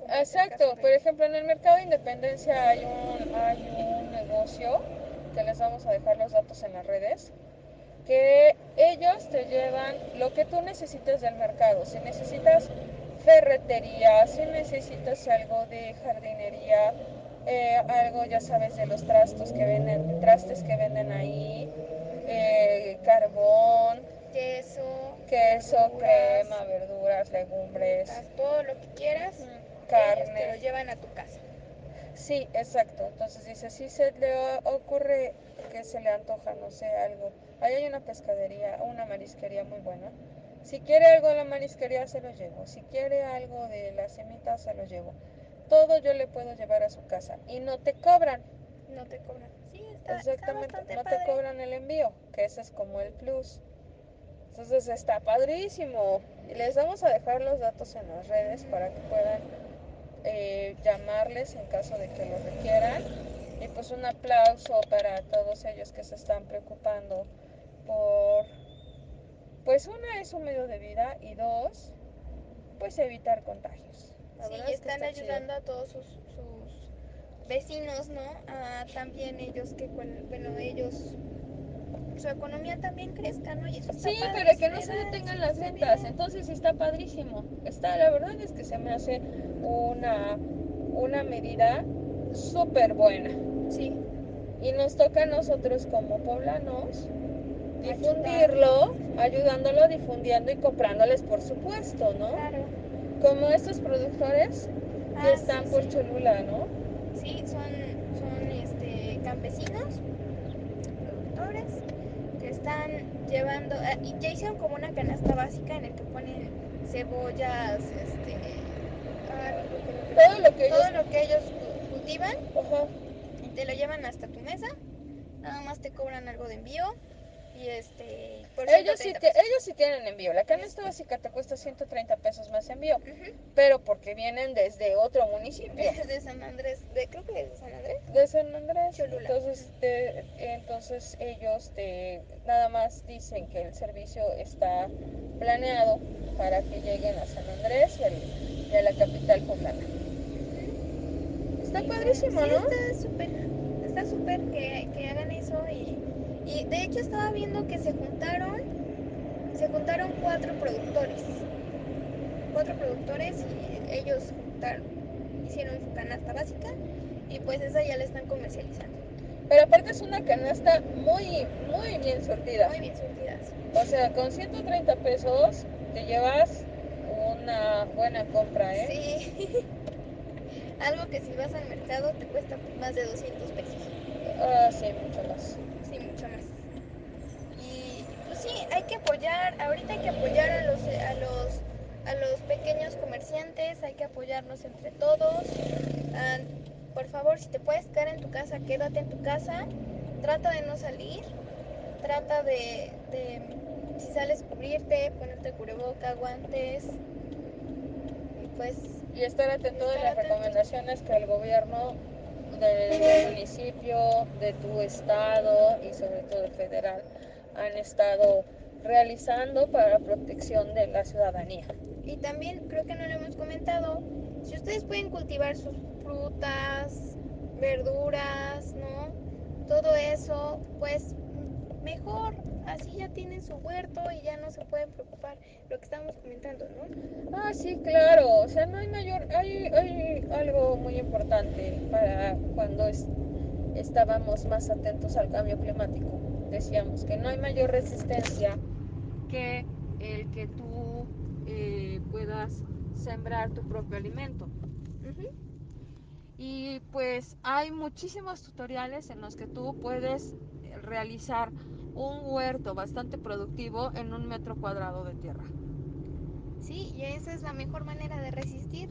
Speaker 1: Como es el
Speaker 2: Exacto, por ejemplo, en el mercado de Independencia hay un, hay un negocio que les vamos a dejar los datos en las redes, que ellos te llevan lo que tú necesites del mercado. Si necesitas ferretería, si necesitas algo de jardinería, eh, algo ya sabes de los trastos que venden, trastes que venden ahí, eh, carbón,
Speaker 1: queso,
Speaker 2: queso,
Speaker 1: verduras,
Speaker 2: crema, verduras, legumbres,
Speaker 1: todo lo que quieras,
Speaker 2: mm,
Speaker 1: ellos te lo
Speaker 2: carne.
Speaker 1: llevan a tu casa.
Speaker 2: Sí, exacto. Entonces dice, si se le ocurre que se le antoja, no sé, algo. Ahí hay una pescadería, una marisquería muy buena. Si quiere algo de la marisquería, se lo llevo. Si quiere algo de la semita, se lo llevo. Todo yo le puedo llevar a su casa. Y no te cobran.
Speaker 1: No te cobran. Sí, está,
Speaker 2: Exactamente. No
Speaker 1: padre.
Speaker 2: te cobran el envío, que ese es como el plus. Entonces está padrísimo. Y les vamos a dejar los datos en las redes para que puedan eh, llamarles en caso de que lo requieran. Y pues un aplauso para todos ellos que se están preocupando por, pues una es un medio de vida y dos, pues evitar contagios. La
Speaker 1: Sí, y
Speaker 2: es que
Speaker 1: están
Speaker 2: chido.
Speaker 1: ayudando a todos sus, sus vecinos, ¿no? A también ellos que, bueno, ellos, su economía también crezca, ¿no? Y eso está
Speaker 2: Sí,
Speaker 1: padre,
Speaker 2: para que no se detengan las ventas. Entonces está padrísimo. Está, la verdad es que se me hace una, una medida súper buena.
Speaker 1: Sí,
Speaker 2: Y nos toca a nosotros como poblanos difundirlo, ayudándolo, difundiendo y comprándoles, por supuesto, ¿no?
Speaker 1: claro.
Speaker 2: Como estos productores que
Speaker 1: Ah,
Speaker 2: están
Speaker 1: sí,
Speaker 2: por
Speaker 1: sí.
Speaker 2: Cholula, ¿no?
Speaker 1: Sí, son, son este, campesinos, productores, que están llevando, eh, y ya hicieron como una canasta básica en el que ponen cebollas, este,
Speaker 2: Todo lo que ellos-
Speaker 1: todo lo que ellos cu- cultivan
Speaker 2: Ajá.
Speaker 1: y te lo llevan hasta tu mesa, nada más te cobran algo de envío y este, por
Speaker 2: Ellos sí,
Speaker 1: 130
Speaker 2: te-
Speaker 1: pesos.
Speaker 2: ellos sí tienen envío. La canasta básica te cuesta 130 pesos más envío, pero porque vienen desde otro municipio.
Speaker 1: Desde San Andrés, de, creo que desde San Andrés.
Speaker 2: de San Andrés.
Speaker 1: Cholula.
Speaker 2: Entonces, te- entonces ellos te nada más dicen que el servicio está planeado para que lleguen a San Andrés y, a la capital poblana. Está padrísimo,
Speaker 1: sí,
Speaker 2: ¿no?
Speaker 1: está súper, está súper que, que hagan eso y, y de hecho estaba viendo que se juntaron, se juntaron cuatro productores, cuatro productores y ellos juntaron, hicieron su canasta básica y pues esa ya la están comercializando.
Speaker 2: Pero aparte es una canasta muy, muy bien surtida.
Speaker 1: Muy bien surtidas.
Speaker 2: O sea, con 130 pesos te llevas una buena compra, ¿eh?
Speaker 1: Sí. Algo que si vas al mercado te cuesta más de 200 pesos.
Speaker 2: Ah, sí, mucho más.
Speaker 1: Sí, mucho más. Y pues sí, hay que apoyar, ahorita hay que apoyar a los, a los, a los pequeños comerciantes, hay que apoyarnos entre todos. Ah, por favor, si te puedes quedar en tu casa, quédate en tu casa. Trata de no salir. Trata de, de si sales, cubrirte, ponerte cubreboca, guantes. Y pues
Speaker 2: Y estar atento de las recomendaciones que el gobierno de tu municipio, de tu estado y sobre todo federal han estado realizando para la protección de la ciudadanía.
Speaker 1: Y también creo que no lo hemos comentado, si ustedes pueden cultivar sus frutas, verduras, ¿no? Todo eso, pues mejor, así ya tienen su huerto y ya no se pueden preocupar, lo que estábamos comentando, ¿no?
Speaker 2: Ah, sí, claro. O sea, no hay mayor, hay, hay algo muy importante para cuando es- estábamos más atentos al cambio climático. Decíamos que no hay mayor resistencia que el que tú eh, puedas sembrar tu propio alimento. Y pues hay muchísimos tutoriales en los que tú puedes realizar un huerto bastante productivo en un metro cuadrado de tierra.
Speaker 1: Sí, y esa es la mejor manera de resistir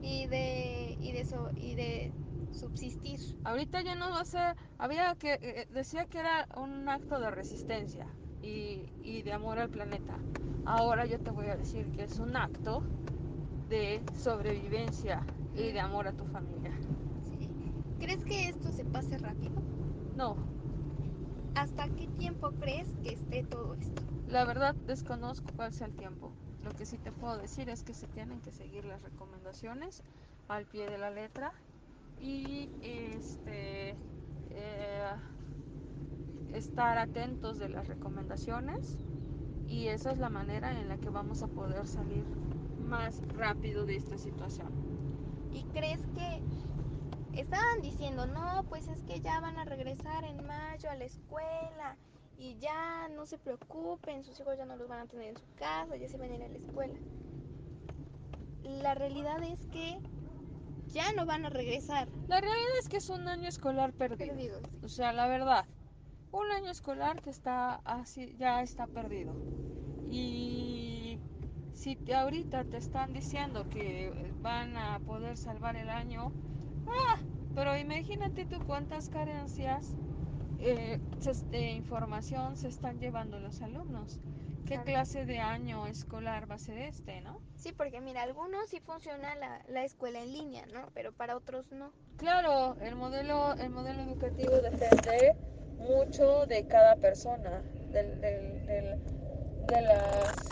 Speaker 1: y de, y de, so- y de subsistir.
Speaker 2: Ahorita ya no va a ser, había que, eh, decía que era un acto de resistencia y, y de amor al planeta. Ahora yo te voy a decir que es un acto de sobrevivencia y de amor a tu familia.
Speaker 1: Sí. ¿Crees que esto se pase rápido?
Speaker 2: No,
Speaker 1: ¿Hasta qué tiempo crees que esté todo esto?
Speaker 2: la verdad desconozco cuál sea el tiempo. Lo que sí te puedo decir es que se tienen que seguir las recomendaciones al pie de la letra y este eh, estar atentos de las recomendaciones y esa es la manera en la que vamos a poder salir más rápido de esta situación.
Speaker 1: ¿Y crees que estaban diciendo, no, pues es que ya van a regresar en mayo a la escuela y ya no se preocupen, sus hijos ya no los van a tener en su casa, ya se van a ir a la escuela? La realidad es que ya no van a regresar.
Speaker 2: La realidad es que es un año escolar perdido. O sea, la verdad, un año escolar que está así, ya está perdido. Y si te- ahorita te están diciendo que van a poder salvar el año, ah, pero imagínate tú cuántas carencias eh, de información se están llevando los alumnos. ¿Qué clase de año escolar va a ser este, no?
Speaker 1: Sí, porque mira, algunos sí funciona la, la escuela en línea, ¿no? Pero para otros no.
Speaker 2: Claro, el modelo, el modelo educativo depende mucho de cada persona, del- del- del- de las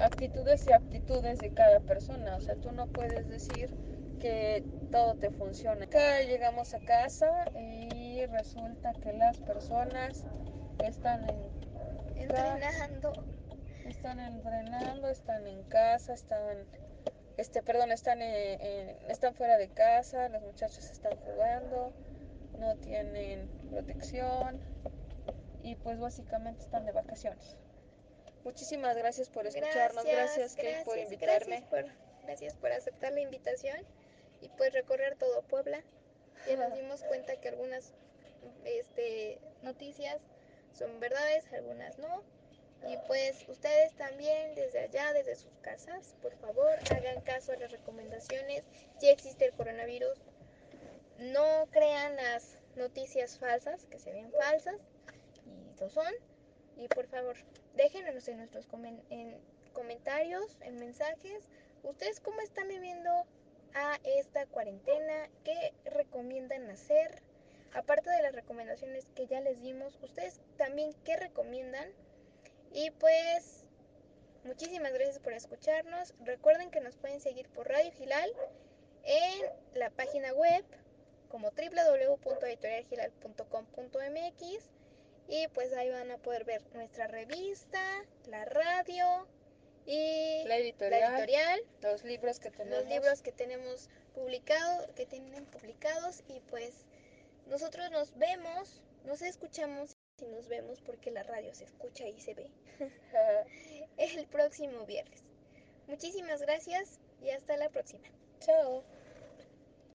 Speaker 2: actitudes y aptitudes de cada persona. O sea, tú no puedes decir que todo te funcione. Acá llegamos a casa y resulta que las personas están en
Speaker 1: Entrenando.
Speaker 2: están entrenando, están en casa, están, este, perdón, están, en- en- están fuera de casa, los muchachos están jugando, no tienen protección y pues básicamente están de vacaciones. Muchísimas gracias por escucharnos, gracias, Kate, por invitarme.
Speaker 1: Gracias por, gracias por aceptar la invitación y pues recorrer todo Puebla. Ya nos dimos cuenta que algunas este, noticias son verdades, algunas no. Y pues ustedes también desde allá, desde sus casas, por favor, hagan caso a las recomendaciones. Si existe el coronavirus, no crean las noticias falsas, que se ven falsas, y lo son. Y por favor, déjenos en nuestros comen- en comentarios, en mensajes, ustedes cómo están viviendo a esta cuarentena, qué recomiendan hacer, aparte de las recomendaciones que ya les dimos, ustedes también qué recomiendan. Y pues, muchísimas gracias por escucharnos. Recuerden que nos pueden seguir por Radio Gilal en la página web como www.editorialgilal.com.mx y pues ahí van a poder ver nuestra revista, la radio y
Speaker 2: La editorial,
Speaker 1: la editorial,
Speaker 2: los libros que tenemos.
Speaker 1: los libros que tenemos publicado, que tienen publicados y pues nosotros nos vemos, nos escuchamos y nos vemos porque la radio se escucha y se ve el próximo viernes. Muchísimas gracias y hasta la próxima.
Speaker 2: Chao.